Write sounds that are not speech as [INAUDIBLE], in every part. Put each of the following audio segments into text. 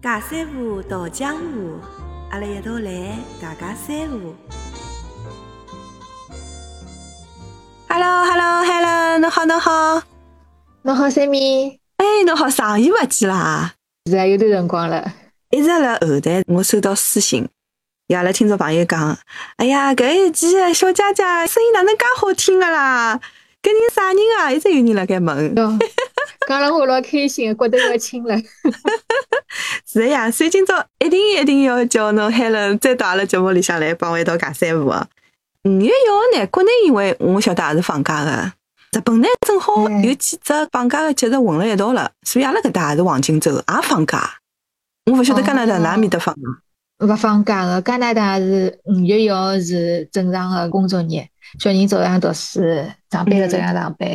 尬三胡，道江湖，阿拉一道来尬尬三胡。Hello，Hello，Hello，侬好，侬好，侬好，三米。哎，侬好，上一勿见啦，是啊，有段辰光了。一直辣后台，我收到私信，阿拉听众朋友讲，哎呀，搿一期小佳佳声音哪能介好听个啦？搿人啥人啊？一直有人辣盖问。讲了我老开心，觉得要亲了。是呀，所以今朝一定一定要叫侬海伦再到阿拉节目里向来帮我一道尬三胡啊！五月一号呢，国内因为我晓得也是放假的，日本呢正好有几只放假的节日混了一道了，所以阿拉搿搭也是黄金周，也放假。我勿晓得加拿大哪面搭放勿放假的，加拿大是五月一号是正常的工作日，小人照样读书，上班的照样上班。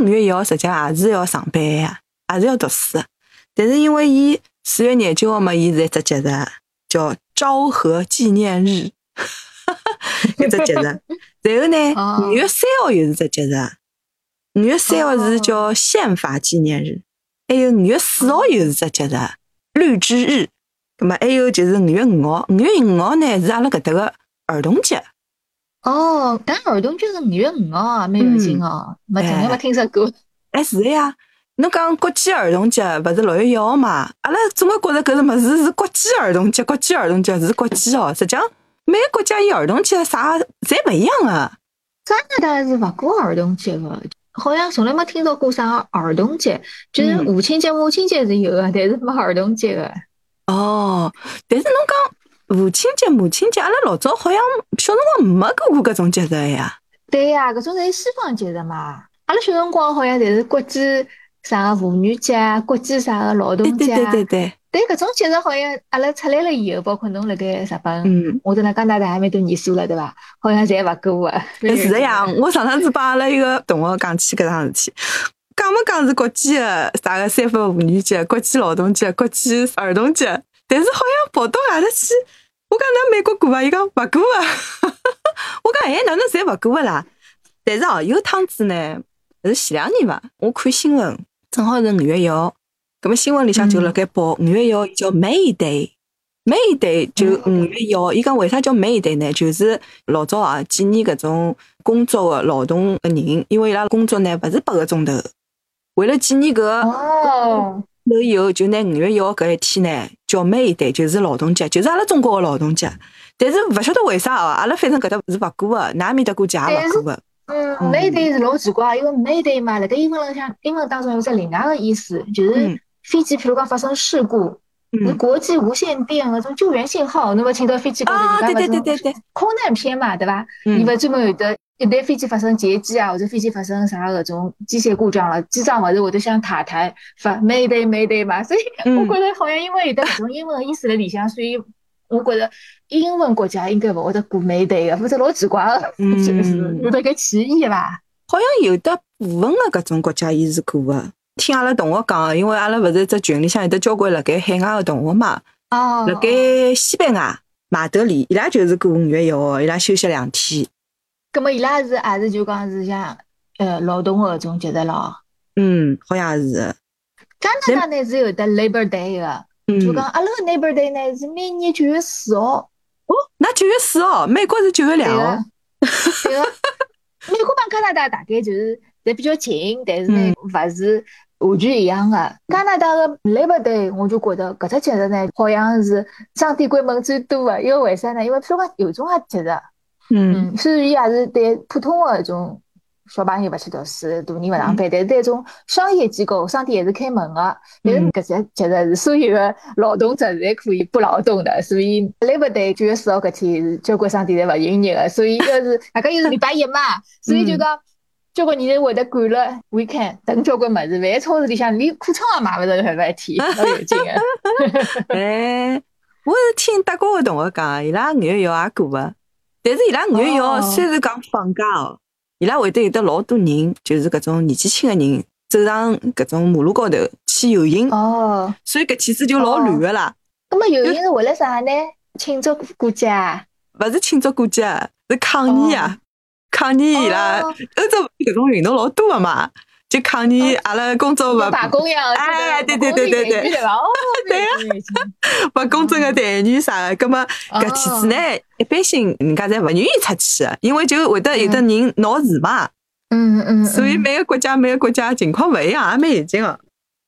五月一号实际也是要上班呀，也是要读书，但是因为伊四月廿九号嘛，伊是一只节日，叫昭和纪念日，[LAUGHS] 一只节日。然后呢，五月三号又是只节日，五月三号是叫宪法纪念日，还有五月四号又是只节日，绿之日。咁么还有就是五月五号，五月五号呢是阿拉搿搭个儿童节。哦，但儿童节是五月五号，蛮有劲哦，没从来没听说过。哎，是的呀。侬讲国际儿童节勿是六月一号嘛？阿拉总归觉着搿个物事是国际儿童节，国际儿童节是国际哦。实际上每个国家伊儿童节啥侪勿一样个。加拿大是勿过儿童节个，好像从来没听到过啥儿童节。就是父亲节、母亲节是有个，但是没儿童节个。哦，但是侬讲父亲节、母亲节，阿拉老早好像小辰光没过过搿种节日呀。对呀，搿种侪是西方节日嘛。阿拉小辰光好像侪是国际。啥个妇女节啊，国际啥个劳动节啊？对对对对。对，搿种节日好像阿拉出来了以后，包括侬辣盖日本，嗯，我在那加拿大还蛮多年数了，对伐？好像侪勿过个。[LAUGHS] 是的呀，我上趟子帮阿拉一个同学讲起搿桩事体，讲没讲是国际的啥个三八妇女节、国际劳动节、国际儿童节，但是好像跑到外头去，我讲那美国过伐？伊讲勿过个。我讲哎，哪能侪勿过个啦？但是哦，有趟子呢，是前两年伐？我看新闻。正好是五月一号，咁么新闻里向就辣盖报五月一号叫 May Day，May Day 就五月一号。伊讲为啥叫 May Day 呢？就是老早啊，纪念搿种工作个劳动个人，因为伊拉工作呢勿是八个钟头，为了纪念搿个，哦，后以后就拿五月一号搿一天呢叫 May Day，就是劳动节，就是阿拉中国个劳动节。但是勿晓得为啥哦，阿拉反正搿搭是勿过个，㑚面搭过节也勿过个。嗯，Mayday 是老奇怪，因为 Mayday 嘛，辣盖英文里向，英文当中有只另外个意思，就是飞机，譬如讲发生事故，是国际无线电搿种救援信号，侬勿听到飞机高头人家对空难片嘛，对伐？伊勿专门有的，一旦飞机发生劫机啊，或者飞机发生啥搿种机械故障了，机长勿是会得向塔台发 Mayday Mayday 嘛？所以我觉得好像因为有的搿种英文意思辣里向，所以。我觉得英文国家应该勿会得过美队个，否则老奇怪个，[LAUGHS] 就是有得个歧义伐？好像有的部分个搿种国家伊是过个。听阿拉同学讲，因为阿拉勿是只群里向有得交关辣盖海外个同学嘛。哦。辣盖西班牙马德里，伊拉就是过五月一号，伊拉休息两天。葛末伊拉是也是就讲是像呃劳动个搿种节日咯？嗯，好像是。加拿大呢是有的 Labor Day 个。就讲阿拉个 neighbor day 呢是每年九月四号。哦，那九月四号，美国是九月两号。对个，美国帮加拿大大概就是侪比较近，但是呢，勿是完全一样的。加拿大个 labor day，我就觉得搿只节日呢，好像是商店关门最多的。因为为啥呢？因为譬如讲有种啊节日，嗯，虽然伊也是对普通的一种。小朋友勿去读书，大人勿上班，但是那种商业机构、商店还是开门的。但是搿些节日是所有的劳动者侪可以不劳动的，所以 Labor Day 九月四号搿天是交关商店侪勿营业的。所以要是大家又是礼拜一嘛，[LAUGHS] 所以就讲交关人会得赶了 weekend 等交关物事，万一超市里向连裤衩也买勿着，搿一天老有劲个。[LAUGHS] 哎，我是听德国个同学讲，伊拉五月一号也过个，但是伊拉五月一号虽然讲放假哦。伊拉会得有得老多人，就是搿种年纪轻个人，走上搿种马路高头去游行。哦，所以搿天子就老乱个啦。那么游行是为了啥呢？庆祝过节啊？勿是庆祝过节，是抗议啊！抗议伊拉欧洲搿种运动老多个嘛，就抗议阿拉工作勿罢工呀，哎，对对对对对，对呀，勿公正个待遇啥个，葛么搿天子呢，一般性人家侪勿愿意出去，因为就会得有的人闹事嘛。嗯嗯。所以每个国家每个国家情况勿一样，也蛮严谨个。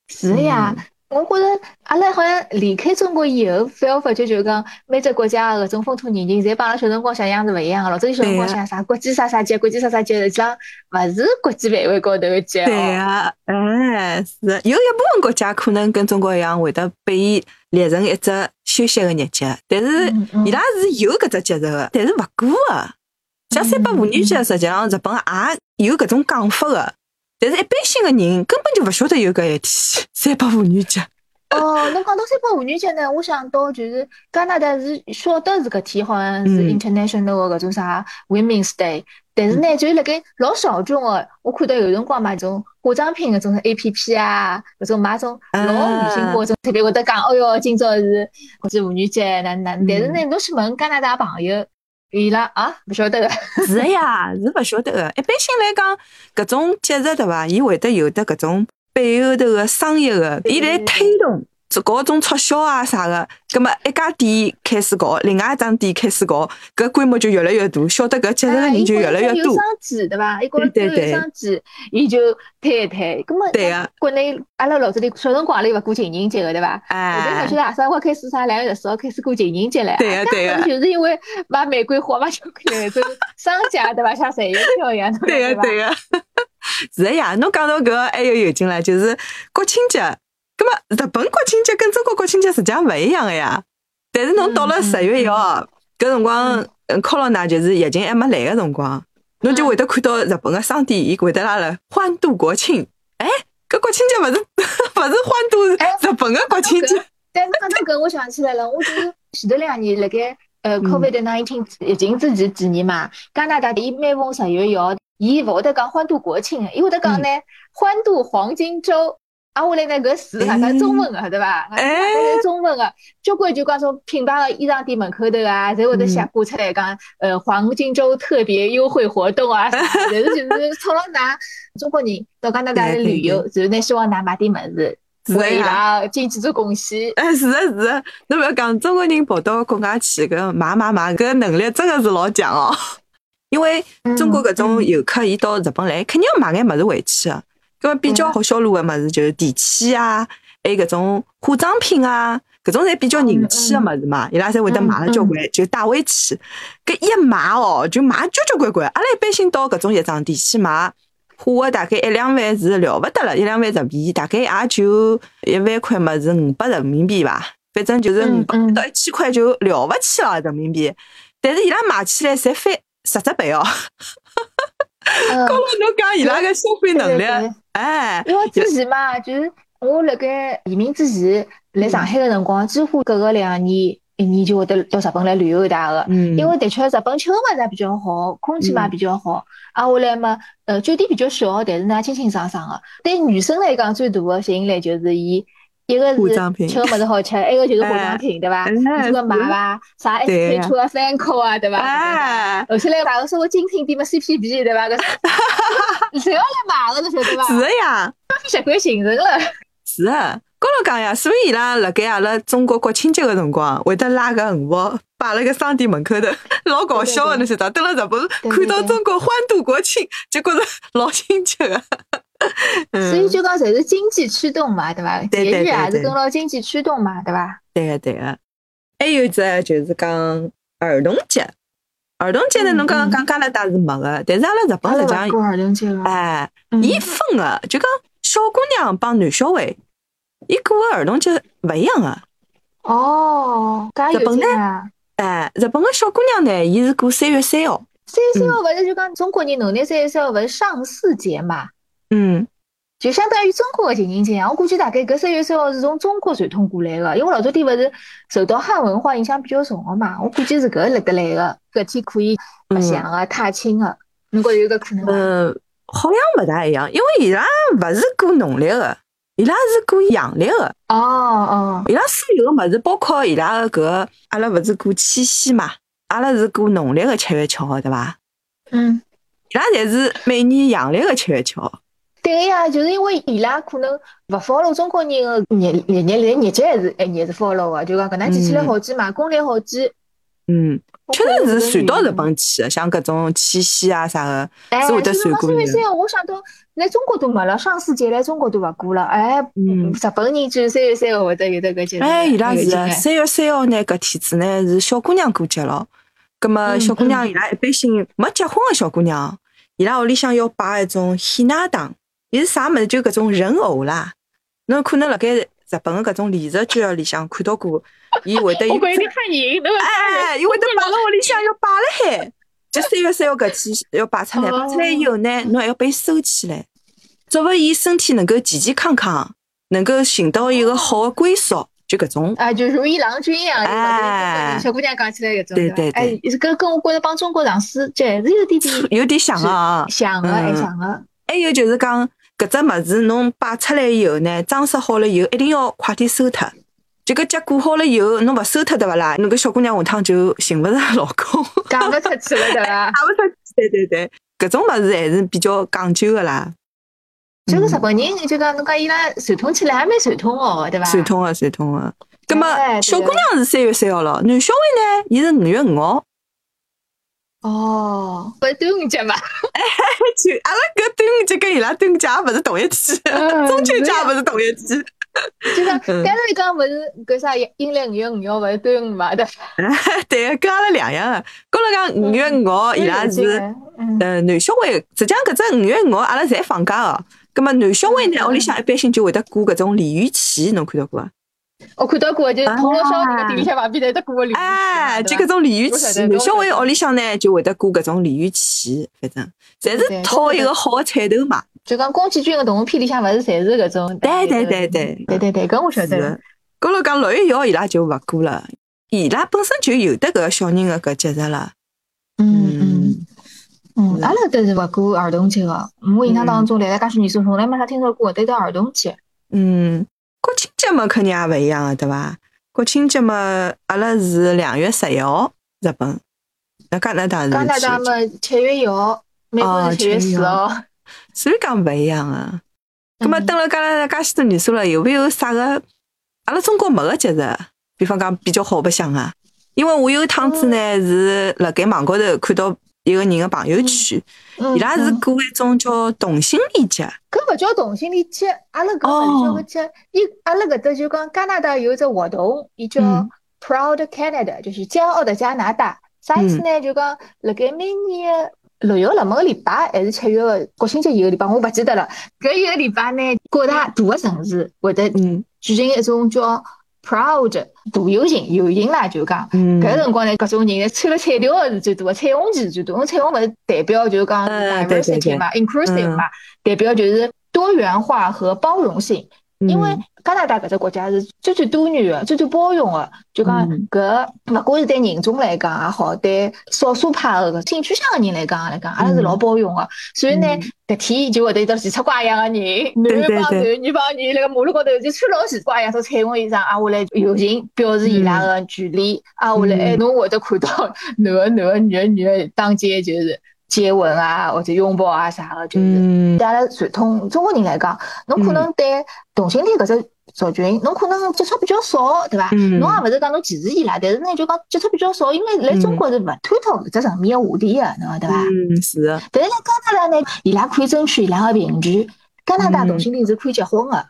是呀。我觉着阿拉好像离开中国以后，反而发觉就讲每只国家搿种风土人情，侪帮阿拉小辰光想象是勿一样个。老早小辰光想啥国际啥啥节，国际啥啥节，实际上勿是国际范围高头个节。对啊，哎，是有一部分国家可能跟中国一样，会得拨伊列成一只休息个日节，但是伊拉是有搿只节日个，但是勿过个。像三八妇女节，实际上日本也有搿种讲法个。但是，一般性的人根本就勿晓得有搿一天三八妇女节。哦，侬讲到三八妇女节呢，我想到就是加拿大是晓得是搿天，好像是 international 个搿种啥 Women's Day。但是呢，就是辣盖老小众个，我看到有辰光买种化妆品搿种 A P P 啊，搿种买种老女性化妆，特别会得讲，哦哟，今朝是国际妇女节，哪哪？但是呢，侬去问加拿大朋友。伊拉啊，勿晓得个，[LAUGHS] 是呀，是勿晓得个。一般性来讲，搿种节日对伐？伊会得有的搿种背后头个商业个，伊来推动。做搞种促销啊啥个，葛么一家店开始搞，另外一张店开始搞，搿规模就越来越大，晓得搿节日的人就越来越多。有商机对伐？一个有商机，伊就推一推。葛么，对个。国内阿拉老早里小辰光里勿过情人节个对伐？哎。勿晓得啥辰光开始啥两月十四号开始过情人节了。对个对个。就是因为买玫瑰花嘛，巧克力，就商家对伐？像赚钞票一样，对个对个。[LAUGHS] 是个呀，侬讲到搿个还有有劲唻，就是国庆节。咁么，日本国庆节跟中国国庆节实际上勿一样个呀。但是侬到了十月一号，搿辰光，嗯，corona 就是疫情还没来个辰光，侬就会得看到日本个商店，伊会得拉了欢度国庆。哎，搿国庆节勿是 [LAUGHS] 勿是欢度日本个国庆节？但是讲到搿，我想起来了，我就是前头两年辣盖呃 COVID nineteen 疫情之前几年嘛，加拿大伊每逢十月一号，伊勿会得讲欢度国庆，伊会得讲呢欢度黄金周。啊，下来呢，搿字哈是中文个，对伐？哎，是中文个，交关就讲种品牌个衣裳店门口头啊，侪会得写挂出来讲，呃，黄金周特别优惠活动啊，但是就是冲了㑚中国人到加拿大来旅游，就是呢希望㑚买点物事，为伊拉经济做贡献。哎，是的是的，侬勿要讲中国人跑到国外去，搿买买买，搿能力真的是老强哦。[LAUGHS] 因为中国搿种游客，伊到日本来，肯定要买眼物事回去个。搿比较好销路个物事就是电器啊，还有搿种化妆品啊，搿种侪比较人气个物事嘛，伊拉侪会得买了交关，就带回去。搿一买哦，就买交交关关。阿拉一般性到搿种药妆店去买，花个大概一两万是了勿得了，一两万日币，大概也就一万块物事五百人民币吧，反正就是五百到一千块就了勿起了人民币。但是伊拉买起来侪翻十只倍哦。高了侬讲伊拉个消费能力，哎，因为之前嘛，就是我辣盖移民之前来上海个辰光，几乎隔个两年、一年就会得到日本来旅游一趟个。嗯，因为的确日本吃个物事比较好，空气嘛比较好，啊，下来嘛，呃，酒店比较小，但是呢，清清爽爽个。对女生来讲，最大的吸引力就是伊。一个是吃个物事好吃，一个就是化妆品，对伐？你这个买伐？啥 S K two 啊、三 C 啊，对伐？而且来买个说个精品店嘛 C P B，对伐？搿谁要来买个，侬晓得伐？是呀，消费习惯形成了。是啊，高头讲呀，所以伊拉辣盖阿拉中国国庆节个辰光，会得拉个横幅摆辣个商店门口头，[LAUGHS] 老搞笑个，侬晓得？等了日本看到中国欢度国庆，就觉着老亲切个。[LAUGHS] 所以就讲，侪是经济驱动嘛，对伐？节日也是跟牢经济驱动嘛，对伐？对个对个。还有一只就是讲儿童节，儿童节呢，侬刚刚讲加拿大是没个，但是阿拉日本实际上，过儿童节哎，伊分个，就讲小姑娘帮男小孩，伊过个儿童节勿一样个。哦，日本呢？哎，日本个小姑娘呢，伊是过三月三号。三月三号勿是就讲中国人农历三月三号勿是上巳节嘛？嗯，就相当于中国的情人节，我估计大概搿三月三号是从中国传统过来个，因为老早点勿是受到汉文化影响比较重个嘛，我估计是搿立得来个，搿天可以白相个、踏青个，侬觉有搿可能吗？嗯，好像勿大一样，因为伊拉勿是过农历个，伊拉是过阳历个。哦哦，伊拉所有个物事，包括伊拉个搿，阿拉勿是过七夕嘛？阿拉是过农历个七月七号，对伐？嗯，伊拉侪是每年阳历个七月七号。对个呀，就是因为伊拉可能勿 follow 中国人个日日日历日节还是还是 follow 个，就讲搿能记起来好记嘛，公历好记。嗯，确实是传到日本去个，像搿种七夕啊啥个，哎，是会得传过三月。三号，我想到来中国都没了，双十节来中国都勿过了。哎，嗯日本人居然三月三号会得有得搿节日。哎，伊拉是三月三号呢，搿天子呢是小姑娘过节咯。葛么小姑娘伊拉一般性没结婚个小姑娘，伊拉屋里向要摆一种喜拿糖，伊是啥物事？就搿种人偶啦。侬可能辣盖日本个搿种连续剧里向看到过，伊会得有 [LAUGHS] 我觉着你看赢，侬哎，[LAUGHS] 伊会得摆辣屋里向要摆辣海，就三月三号搿天要摆出来，摆出来以后呢，侬还要把伊收起来，作为伊身体能够健健康康，能够寻到一个好的归宿，就搿种。啊，就如意郎君一样，小姑娘讲起来搿种，对对对吧哎，搿跟我觉着帮中国上世节还是有点点有点像啊，像个，还嗯像个。还有就是讲搿只物事侬摆出来以后呢，装饰好了以后，一定要快点收脱。这个节过好了以后，侬勿收脱对勿啦？侬搿小姑娘下趟就寻勿着老公。嫁勿出去了，对伐？[LAUGHS] 嫁勿出去，对对对，搿种物事还是比较讲究个啦，就是日本人，就讲侬讲伊拉传统起来还蛮传统哦，对伐？传统个传统个。葛么小姑娘是三月三号咯，男小孩呢，伊是五月五号。哦，勿是端午节嘛？[LAUGHS] 就阿拉搿端午节跟伊拉端午节也勿是同一天，嗯中秋节也勿是同一天。[LAUGHS] 就讲嗯刚才讲勿是搿啥阴历五月五号勿是端午嘛？对伐？[LAUGHS] 对，跟阿拉两样个。跟阿拉讲五月五号，伊拉是嗯呃男小孩，实际上搿只五月五号阿拉侪放假哦。葛末男小孩呢，屋里向一般性就会得过搿种鲤鱼旗，侬看到过伐？我看到过，就是铜锣烧那个店里向旁边头得过个鲤鱼旗哎，就对伐搿种鲤鱼旗，男小孩屋里向呢就会得过搿种鲤鱼旗，反正侪是讨一个好的彩头嘛。就讲宫崎骏个动画片里向勿是侪是搿种？对对对对对对对，搿我晓得。高头讲六月一号伊拉就勿过了，伊拉本身就有得搿个小人个搿节日了。嗯嗯嗯，阿拉搿是勿过儿童节个。我印象当中，来了介许年数，从来没啥听说过得到儿童节。嗯，国庆节嘛肯定也勿一样个，对伐？国庆节嘛，阿拉是两月十一号，日本。那加拿大是加拿大几嘛七月一号，美国是七月四号。所以讲勿一样个。葛么，嗯蹲辣加拿大介许多年数了，有没有啥个阿拉中国没个节日？比方讲比较好白相啊？因为我有一趟子呢是辣盖网高头看到一个人个朋友圈，嗯伊拉是嗯过一种叫同性恋节。搿勿叫同性恋节，阿拉搿勿是叫个节，伊阿拉搿搭就讲加拿大有一只活动，伊叫嗯 Proud Canada，就是骄傲的加拿大。啥意思呢？就讲辣盖每年个六月六么个礼拜，还是七月个国庆节一个礼拜，我勿记得了。搿一个礼拜呢，各大大个城市会得嗯举行一种叫 Proud 大游行，游行啦，就讲。嗯搿个辰光呢，各种人呢穿了彩条个是最多的，彩虹旗是最多。彩虹勿是代表就是讲 diversity 嘛，inclusive 嗯嘛，代表就是多元化和包容性。因为嗯。加拿大搿只国家是最最多元的、最最包容的，就讲嗯。搿勿管是对人种来讲也好，对少数派个搿性取向个人来讲来讲，阿拉是老包容个。所以呢嗯，搿天就会得有得奇出怪样个人，对男帮对男，女帮女，辣盖马路高头就穿老奇怪样种彩虹衣裳，啊，下来游行表示伊拉个距离，啊，下来哎，嗯侬会得看到 [LAUGHS] 男个男个，女个女个当街就是接吻啊，或者拥抱啊啥个，就是。嗯对阿拉传统中国人来讲，侬可能对同性恋搿只族群，侬可能接触比较少，对伐？嗯侬也勿是讲侬歧视伊拉，但是呢就讲接触比较少，因为来中国是勿探讨搿只层面个话题个，侬讲对伐？嗯是的，但是辣加拿大呢，伊拉可以争取伊拉个平权。加拿大嗯同性恋是可以结婚个，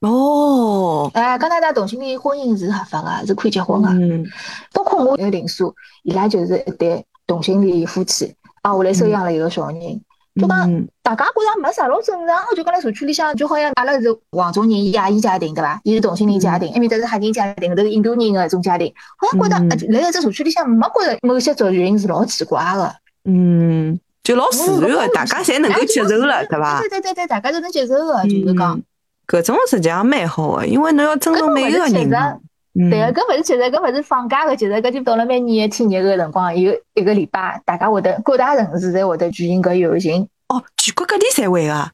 哦，哎，加拿大同性恋婚姻是合法个，是可以结婚个。嗯包括我有邻舍，伊拉就是一对同性恋夫妻，啊，后来收养了一个小人。就讲嗯大家觉着没啥老正常的，就讲辣社区里向，就好像阿拉是黄种人亚裔家庭对伐？伊是同性恋家庭，埃面搭是黑人家庭，搿头是印度人个一种家庭，好像觉着辣一只社区里向没觉着某些族群是老奇怪个，嗯，就老自然个，大家侪能够接受了，对伐？对对对对，大家都能接受个，就是讲嗯，搿种实际上蛮好个，因为侬要尊重每一个人嘛。嗯对个，搿勿是节日，搿勿是放假个节日，搿就到了每年个天热个辰光，有一个礼拜，大家会得各大城市侪会得举行搿游行，哦，全国各地侪会个。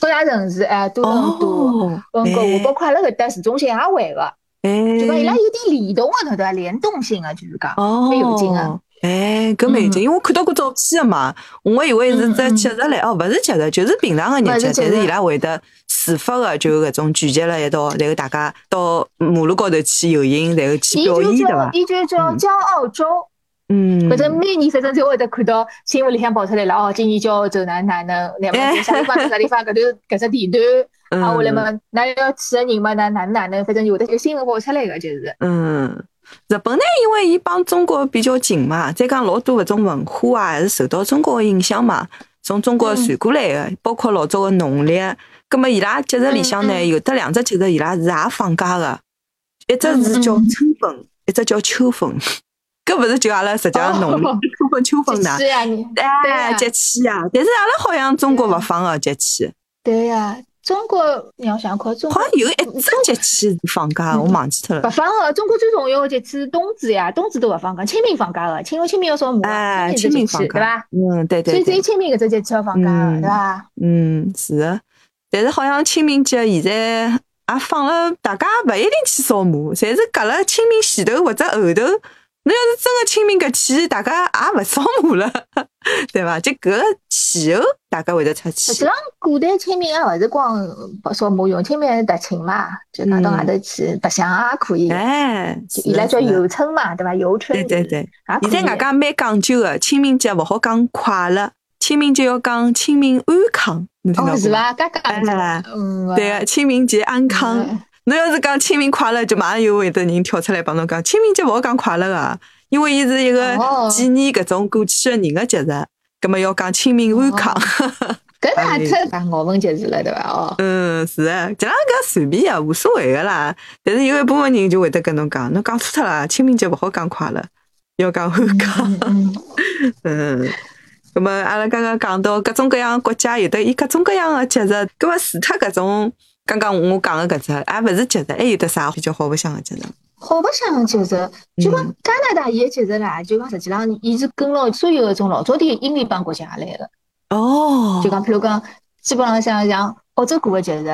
各大城市哎，多伦多。哦，温哥华，包括阿拉搿搭市中心也会个，哎，就讲伊拉有点联动个，对伐？联动性个，就是讲哦，蛮有劲个。哎，搿蛮有劲，因为我看到过照片个嘛，我以为是只节日来，哦，勿是节日，就是平常个日节，但是伊拉会得自发个就搿种聚集了一道，然后大家到马路高头去游行，然后去表演，对伐？伊就叫骄傲周。嗯，反正每年反正就会得看到新闻里向跑出来了哦，今年骄傲周哪哪能，那么啥地方啥地方搿头搿只地段，[LAUGHS] 啊，后来嘛，哪要去个人嘛，哪哪哪能，反正有的有新闻跑出来个就是。嗯。日本呢，因为伊帮中国比较近嘛，再讲老多搿种文化啊，还是受到中国个影响嘛，从中国传过来个，包括老早个农历。葛末伊拉节日里向呢，有得两只节日伊拉是也放假个，一只是叫春分，一只叫秋分。搿勿是就阿拉实际上农历春分秋分呐？哎，节气呀！但是阿拉好像中国勿放个节气。对呀。中国你要想看，中好像有一只节气是放假，我忘记脱了。不放个，中国最重要的节气是冬至呀，冬至都不放假，清明放假的，清明清明要扫墓，哎，清明放假，对吧？嗯，对对。所以只有清明搿只节气要放假的，对吧？嗯，是的。但是好像清明节现在也放了，大家勿一定去扫墓，侪是隔了清明前头或者后头。那要是真的清明搿天，大家也勿扫墓了，[LAUGHS] 对伐？就搿个气候，大家会得出去。实际上，古代清明也勿是光扫墓用，清明还踏青嘛，就讲到外头去白相也可以。哎，伊拉叫游春嘛，对伐？游春。对对对。现在外加蛮讲究的，清明节勿好讲快乐，清明节要讲清明安康。哦，是伐？刚刚嗯，对个，清明节安康。侬要是讲清明快乐，就马上又会得人跳出来帮侬讲清明节勿好讲快乐个，因为伊是一个纪念搿种过去个人个节日，葛末要讲清明安康。搿哪 [LAUGHS] 特讲我们节日了对伐？哦，嗯，是啊，这样搿随便啊，无所谓个啦。但是有一部分人就会得跟侬讲，侬讲错脱了，清明节勿好讲快乐，要讲安康。嗯，[LAUGHS] 葛末阿拉刚刚讲到各种各样国家有的伊各种各样的节日，葛末除脱搿种。刚刚我讲的搿只，还勿是节日，还有得啥比较好白相的节日？好白相的节日，就讲加拿大伊个节日啦，就讲实际上伊是跟牢所有搿种老早的英联邦国家来的。哦。就讲譬如讲，基本上像像澳洲过个节日，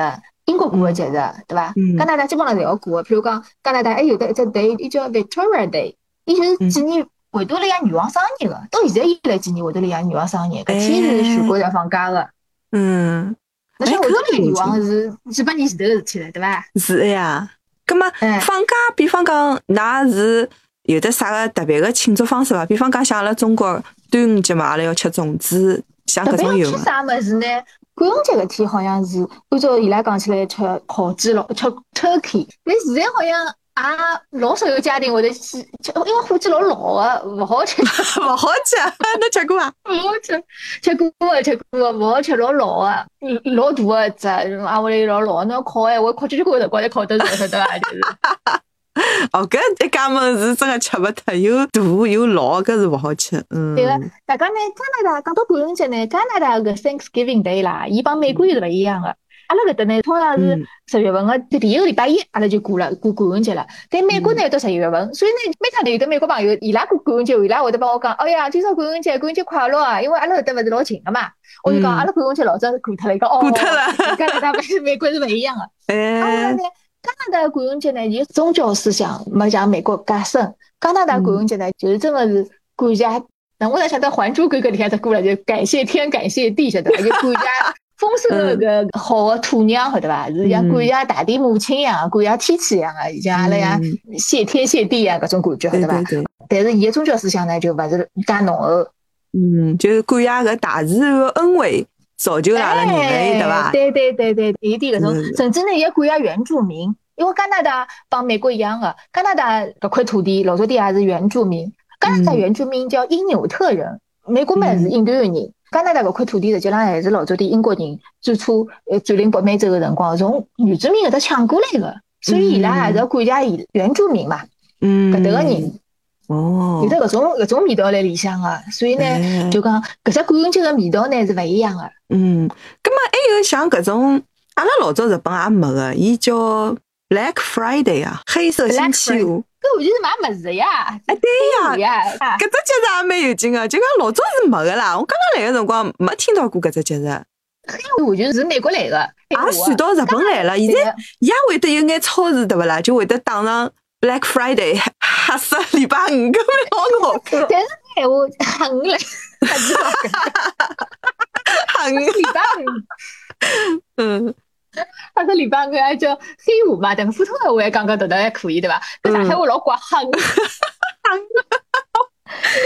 英国过个节日，对伐？嗯。加拿大基本上侪要过。譬如讲，加拿大还有得一只 day，伊叫 Victoria Day，伊就是纪念维多利亚女王生日个。到现在伊来纪念维多利亚女王生日，搿天是全国要放假个。嗯。那像维多利亚女王是几百年前头的事体了，对伐？是呀。葛么放假，比方讲，㑚是有的啥个特别的庆祝方式伐？比方讲，像阿拉中国端午节嘛，阿拉要吃粽子，像搿种有。吃啥物事呢？感恩节搿天好像是按照伊拉讲起来吃烤鸡咯，吃 turkey。但现在好像。啊，老少有家庭会得去，因为火鸡老老的，勿好吃，勿好吃。侬吃过伐？勿好吃，吃过啊，吃过，勿好吃，老老的，老大个只，啊，屋里老老，侬烤哎，我烤几个辰光才烤得熟，晓得伐？就是。哦，搿一家门是真个吃勿脱，又大又老，搿是勿好吃。嗯。对个，大家呢，加拿大讲到感恩节呢，加拿大个 Thanksgiving Day 啦，伊帮美国又是勿一样个。阿拉搿搭呢，通常是十月份个第一个礼拜一，阿拉就过了过感恩节了。但美国呢，到十一月份，所以呢，每趟都有的美国朋友，伊拉过感恩节，伊拉会得帮我讲，哎呀，今朝感恩节，感恩节快乐啊！因为阿拉搿搭勿是老近个嘛，我就讲阿拉感恩节老早是过脱了，一个哦，过脱了。加拿大是美国是勿一样个。[LAUGHS] 哎。加拿大感恩节呢，伊宗教思想没像美国介深。加拿大感恩节呢，就是真的是感谢。那我在想到《还珠格格》里向只歌了，就感谢天，感谢地，晓得伐？就感谢。丰收的个好的土壤，晓得伐？是像感谢大地母亲一样，感谢天气一样的，像阿拉样谢天谢地啊，搿种感觉，晓得伐？但是伊个宗教思想呢，就勿是介浓厚。嗯，就是感谢搿大自然个恩惠，造就阿拉人类，对伐？对对对对，有点搿种，甚至呢也感谢原住民，因为加拿大帮美国一样的，加拿大搿块土地老早底也是原住民，加拿大原住民叫因纽特人，美国嘛是印第安人。加拿大搿块土地实际上还是老早的英国人最初呃占领北美洲的辰光从原住民搿搭抢过来的，所以伊拉还是要感谢伊原住民嘛，嗯，搿搭个人。哦，有得搿种搿种味道来里向个，所以呢就讲搿只感恩节个味道呢是勿一样个。嗯，葛末还有像搿种阿拉老早日本也没个，伊叫 Black Friday 啊，黑色星期五。搿完全是买物事呀！哎，对呀，搿只节日也蛮有劲个，就讲老早是没个啦。我刚刚来个辰光没听到过搿只节日。黑完全是美国来个，也传到日本来了。现在也会得有眼超市对勿啦？就会得打上 Black Friday，黑色礼拜五，搿蛮好搞。[LAUGHS] 但是闲话狠了，还 [LAUGHS] 是很礼拜五，嗯他说礼拜五还叫黑话嘛，但普通闲话还讲讲读读还可以，对吧？搿上海话老怪狠，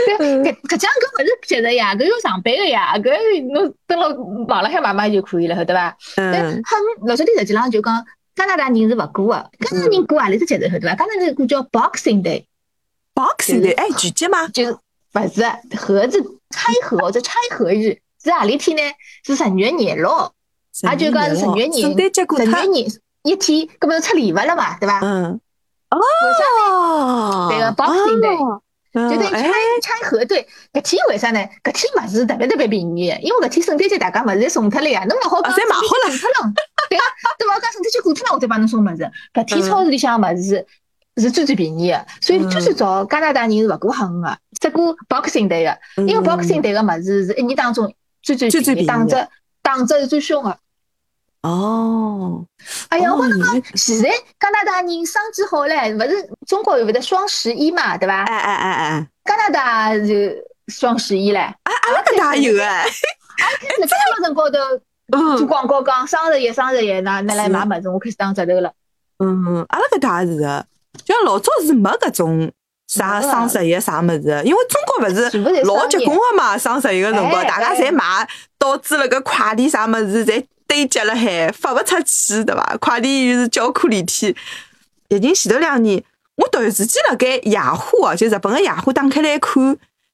对，搿搿讲搿勿是节日呀，搿要上班个呀，搿侬等了忙了海买买就可以了，对伐？但嗯很老早点实际上就讲加拿大人是勿过个，加拿大人过何里只节日，对伐？加拿大人过叫 Boxing Day。，Boxing Day，哎，聚集吗？就是不是盒子拆盒或者拆盒日是何里天呢？是十月廿六，也就讲是十月廿圣诞节过脱十月，廿一天，搿么出礼物了嘛，对伐？嗯，为啥？哦，对个 Boxing Day 就等于拆哎拆盒对，搿天为啥呢？搿天物事特别特别便宜，因为搿天圣诞节大家物事侪送脱了呀，侬勿好讲啊侪买好了送脱了，对啊，对伐？讲圣诞节过脱了，我再帮侬送物事，搿天超市里向物事是最最便宜的，所以就是找加拿大人是勿过狠个，只过 Boxing Day 个，因为 Boxing Day 个物事是一年当中最最便宜打折打折是最凶个。哦，哎呀，哦我讲，现在加拿大人生意好嘞，勿是中国有勿得双十一嘛，对伐？哎哎哎哎，加拿大就双十一嘞。啊，阿拉搿搭也有哎，辣盖阿拉辰高头做嗯。广告讲双十一、双十一，拿拿来买物事，我开始打折头了。嗯，阿拉搿搭也是个，就像老早是没搿种啥双十一啥物事，因为中国勿是老结棍个嘛，双十一个辰光，哎大家侪买，导致了个快递啥物事侪堆积了海，发勿出去，对伐？快递员是叫苦连天。疫情前头两年，我突然之间辣盖雅虎哦，就日本个雅虎打开来看，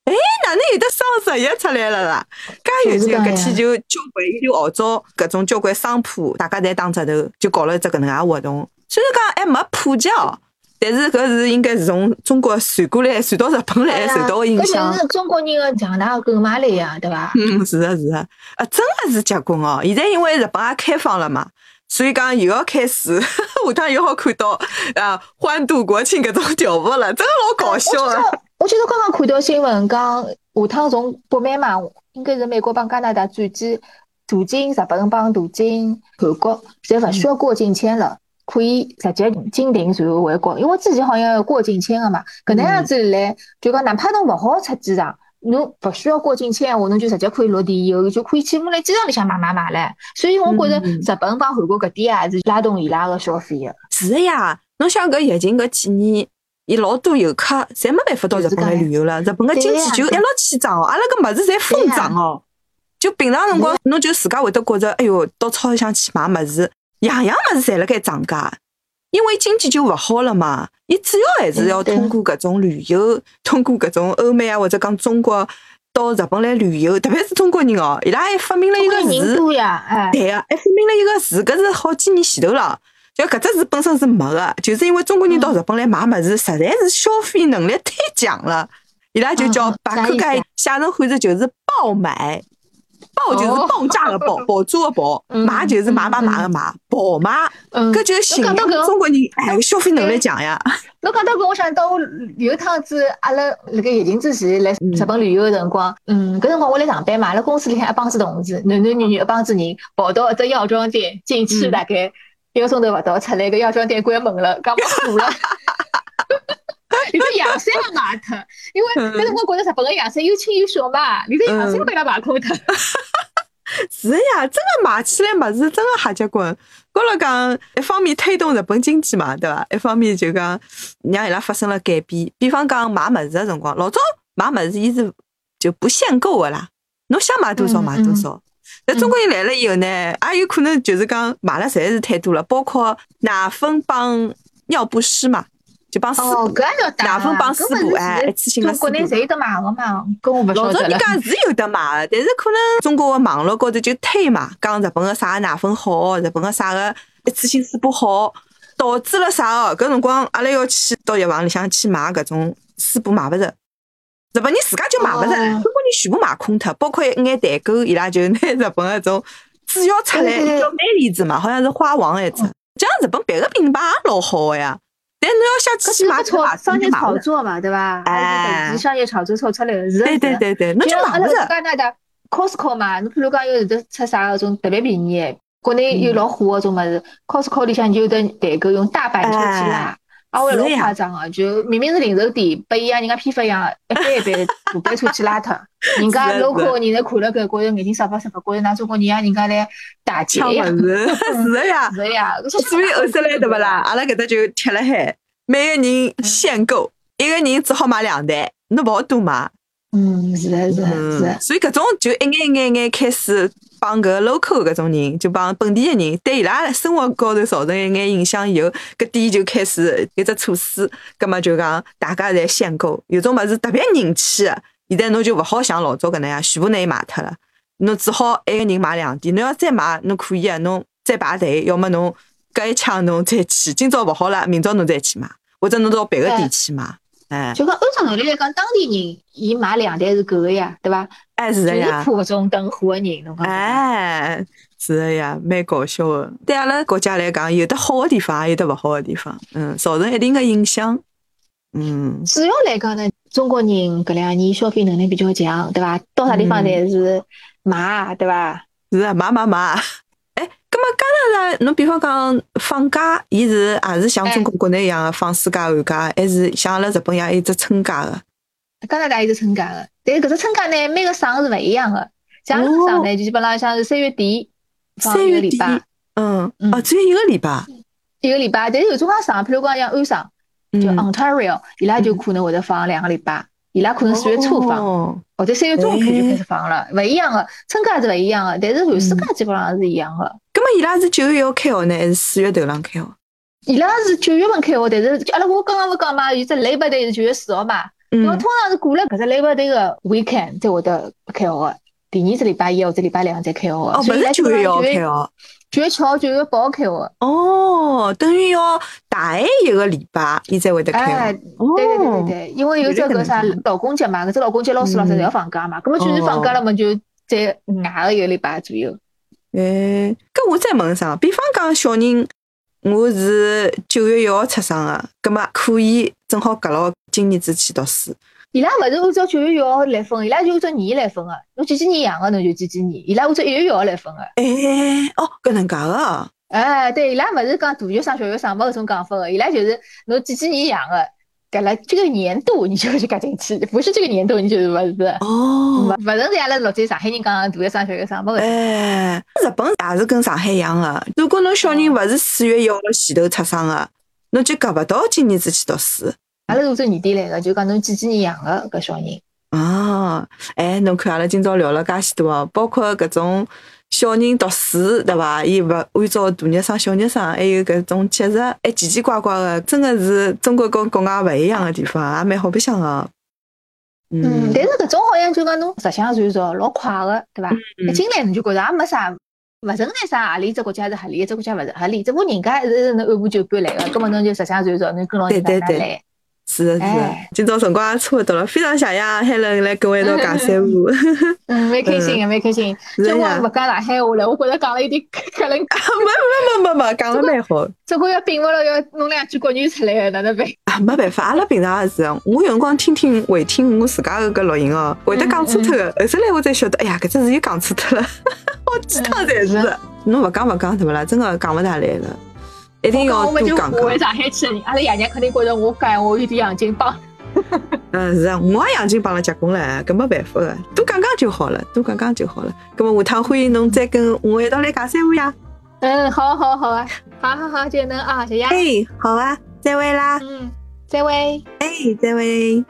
哎，哪能有得双十一出来了啦？介有劲，搿天就交关，伊就号召搿种交关商铺，大家侪打折头，就搞了一只搿能介活动。虽然讲还没普及哦，但是搿是应该是从中国传过来，传到日本来受到个影响搿。就是中国人个强大个购买力呀，对伐？嗯，是的，是的，啊，真的是结棍哦！现在因为日本也开放了嘛，所以讲又要开始，下趟又好看到啊欢度国庆搿种条幅了，真的老搞笑啊！我记得刚刚看到新闻讲，下趟从北美嘛，应该是美国帮加拿大转机途经日本帮途经韩国，侪勿需要过境签了。可以直接进停然后回国，因为之前好像要过境签的嘛，搿能样子来，就讲哪怕侬勿好出机场，侬勿需要过境签个话，侬就直接可以落地以后就可以去我来机场里向买买买唻。所以我觉着嗯。日本帮韩国搿点也是拉动伊拉个消费个。是的呀，侬想搿疫情搿几年，伊老多游客侪没办法到日本来旅游了，日本个经济就一落千丈哦，阿拉搿物事侪疯涨哦。就平常辰光，侬就自家会得觉着，哎哟，到超市里向去买物事，样样物事侪辣盖涨价，因为经济就勿好了嘛。伊主要还是要通过搿种旅游，[LAUGHS] 通过搿种欧美啊或者讲中国到日本来旅游，特别是中国人哦，伊拉还发明了一个词，对个、还发明了一个词，搿是好几年前头了。就搿只词本身是没个，就是因为中国人到日本来买物事，实在是消费能力太强了，伊拉就叫嗯把搿个啥意思啊写成汉字就是爆买，爆就是哦爆炸个爆，爆炸个爆，嗯买就是买买买个买，爆买，嗯，搿就形容侬讲到搿中国人哎消费能力强呀。侬讲到搿，我想到我有一趟子，阿拉辣盖疫情之前来日本旅游个辰光，嗯，搿辰光我来上班嘛，阿拉公司里向一帮子同事，男男女女一帮子人跑到一只药妆店，进去嗯大概一个钟头勿到，出来搿药妆店关门了，讲没货了。连个洋衫也卖脱，[LAUGHS] 因为搿辰光觉着日本个洋衫又轻又小嘛，连个洋衫都被伊拉卖空脱。[LAUGHS] 是呀，真的买起来物事真的瞎结棍。高了讲，一方面推动日本经济嘛，对吧？一方面就讲让伊拉发生了改变。比方讲买物事的辰光，老早买物事伊是就不限购个啦，侬想买多少嗯买多少。那中国人来了以后呢，也有可能就是讲买了实在是太多了，包括奶粉帮尿不湿嘛，就帮湿哦，布。搿也要打奶粉帮搿湿布哎一次性的中国内湿布侪有得买个嘛，搿我勿晓老早。人家是有得买个，但是可能中国个网络高头就推嘛，讲日本个啥奶粉好，日本个啥个一次性水补好，导致了啥哦？搿辰光阿拉要去到药房里向去买搿种水补买勿着，日本人自家就买勿着，哦中国人全部买空脱，包括一眼代购，伊拉就拿日本个种主要出来叫美丽子嘛，好像是花王一只，这样日本别个品牌也老好个呀，但侬要想搿去买是商业炒作，嘛，对吧？哎商业炒作炒出来的，是的对对。对对，那就像阿拉买勿着。加拿大 Costco 嘛，你比如讲有得出啥那种特别便宜的，国内有老火那种物事，Costco 里向就有得代购用大板车去拉，啊，会老夸张个，就明明是零售店，被伊让人家批发一样，一班一班大班车去拉脱。人家 local 人在看了搿，觉着眼睛傻巴傻巴，觉着㑚中国人让人家来打劫呀。是的 [LAUGHS] 呀，是的呀。所以后头来对勿啦？阿拉搿搭就贴了海，每个人限购，一个人只好买两袋，侬勿好多买。嗯，是的，是的，是的。所以搿种就一眼一眼眼开始帮搿 local 搿种人，就帮本地的人，对伊拉生活高头造成一眼影响以后，搿店就开始一只措施，葛末就讲大家侪限购，有种物事特别人气的，现在侬就勿好像老早搿能样，全部拿伊卖脱了，侬只好一个人买两点，侬要再买，侬可以啊，侬再排队，要么侬搿一枪侬再去，今朝勿好了，明朝侬再去买，或者侬到别个店去买。就讲按照道理来讲，当地人伊买两袋是够个呀，对伐？哎，是的呀。就是搿种等货的人，侬讲。哎，是的呀，蛮搞笑的。对阿拉国家来讲，有的好的地方，也有的勿好的地方，嗯，造成一定的影响。嗯。主要来讲呢，中国人搿两年消费能力比较强，对伐？到啥地方侪是买，对伐？是啊，买买买。咁么加拿大，侬比方讲放假，伊是也是像中国国内一样的放暑假、寒假，还是像阿拉日本一样一只春假的？加拿大有只春假的，但是搿只春假呢，每个省是勿一样的。像阿拉省呢，就基本浪像是三月底放一个礼拜，嗯，哦，只有一个礼拜，一个礼拜。但是有种介省，譬如讲像安省，就 Ontario，伊拉就可能会得放两个礼拜。伊拉可能四月初放，或者三月中开就开始放了，勿一样的。春假是勿一样的，但是寒暑假基本上是一样的。那么伊拉是九月要开学呢，还是四月头浪开学？伊拉是九月份开学，但是阿拉我刚刚勿讲嘛，有只 Labor Day 是九月四号嘛，那么通常是过了搿只 Labor Day 个 weekend 才会得开学的，第二是礼拜一或者礼拜两才开学的。哦，勿是九月一号开学。九月七号、九月八号开学。哦，等于要大挨一个礼拜，伊才会得开。对对对对对，因为有这个啥劳工节嘛，搿只劳工节老师老师侪要放假嘛，搿么就是放假了嘛，就再挨个一个礼拜左右。哎，搿我再问一声？比方讲小人，我是九月一号出生的，葛末可以正好隔牢今年子去读书。伊拉勿是按照九月一号来分，伊拉就按照年来分个。侬几几年养个，侬就几几年。伊拉按照一月一号来分个。哎，哦，搿能介个。哎，对，伊拉勿是讲大学生、小学生没搿种讲法个。伊拉就是侬几几年养个，搿了这个年度你就去加进去，不是这个年度你就勿是。哦。勿勿存在阿拉老在上海人讲大学生、小学生没搿。哎，日本也是跟上海一样个。如果侬小人勿是四月一号前头出生个，侬就夹勿到今年子去读书。阿拉是做年底来个，就讲侬几几年养个搿小人。哦，哎，侬看阿拉今朝聊了介许多哦，包括搿种小人读书，对伐？伊勿按照大日生、小日生，还有搿种节日，还奇奇怪怪个，真个是中国跟国外勿一样个地方，也蛮好白相个。嗯，但是搿种好像就讲侬实相传承老快个，对伐？一进来侬就觉着也没啥，勿存在啥何里只国家是合理，一只国家勿是合理，只不过人家是能按部就班来个，葛末侬就实相传承，侬跟牢人家来。是的，是的，今朝辰光也差不多了，非常谢谢海伦来跟我一道讲三胡。嗯，蛮开心的，蛮开心。今晚勿讲上海话了，我觉着讲了有点可能。没没没没没，讲了蛮好。这个要摒勿了，要弄两句国语出来，哪能办？啊，没办法，阿拉平常也是，我有辰光听听回听我自家个搿录音哦，会得讲错脱个，后头来我才晓得，哎呀，搿只字又讲错脱了，好几趟才是。侬勿讲勿讲，对勿啦？真个讲勿大来了。一定要多讲讲。回上海去的人，阿拉爷娘肯定觉得我讲我有点洋泾浜。嗯，是啊，我也洋泾浜了结棍了，搿没办法的，多讲讲就好了，多讲讲就好了。搿么下趟欢迎侬再跟我一道来讲三胡呀。嗯，好好好啊，好好好，就能啊，谢谢。哎，好啊，再会啦。嗯，再会。哎，再会。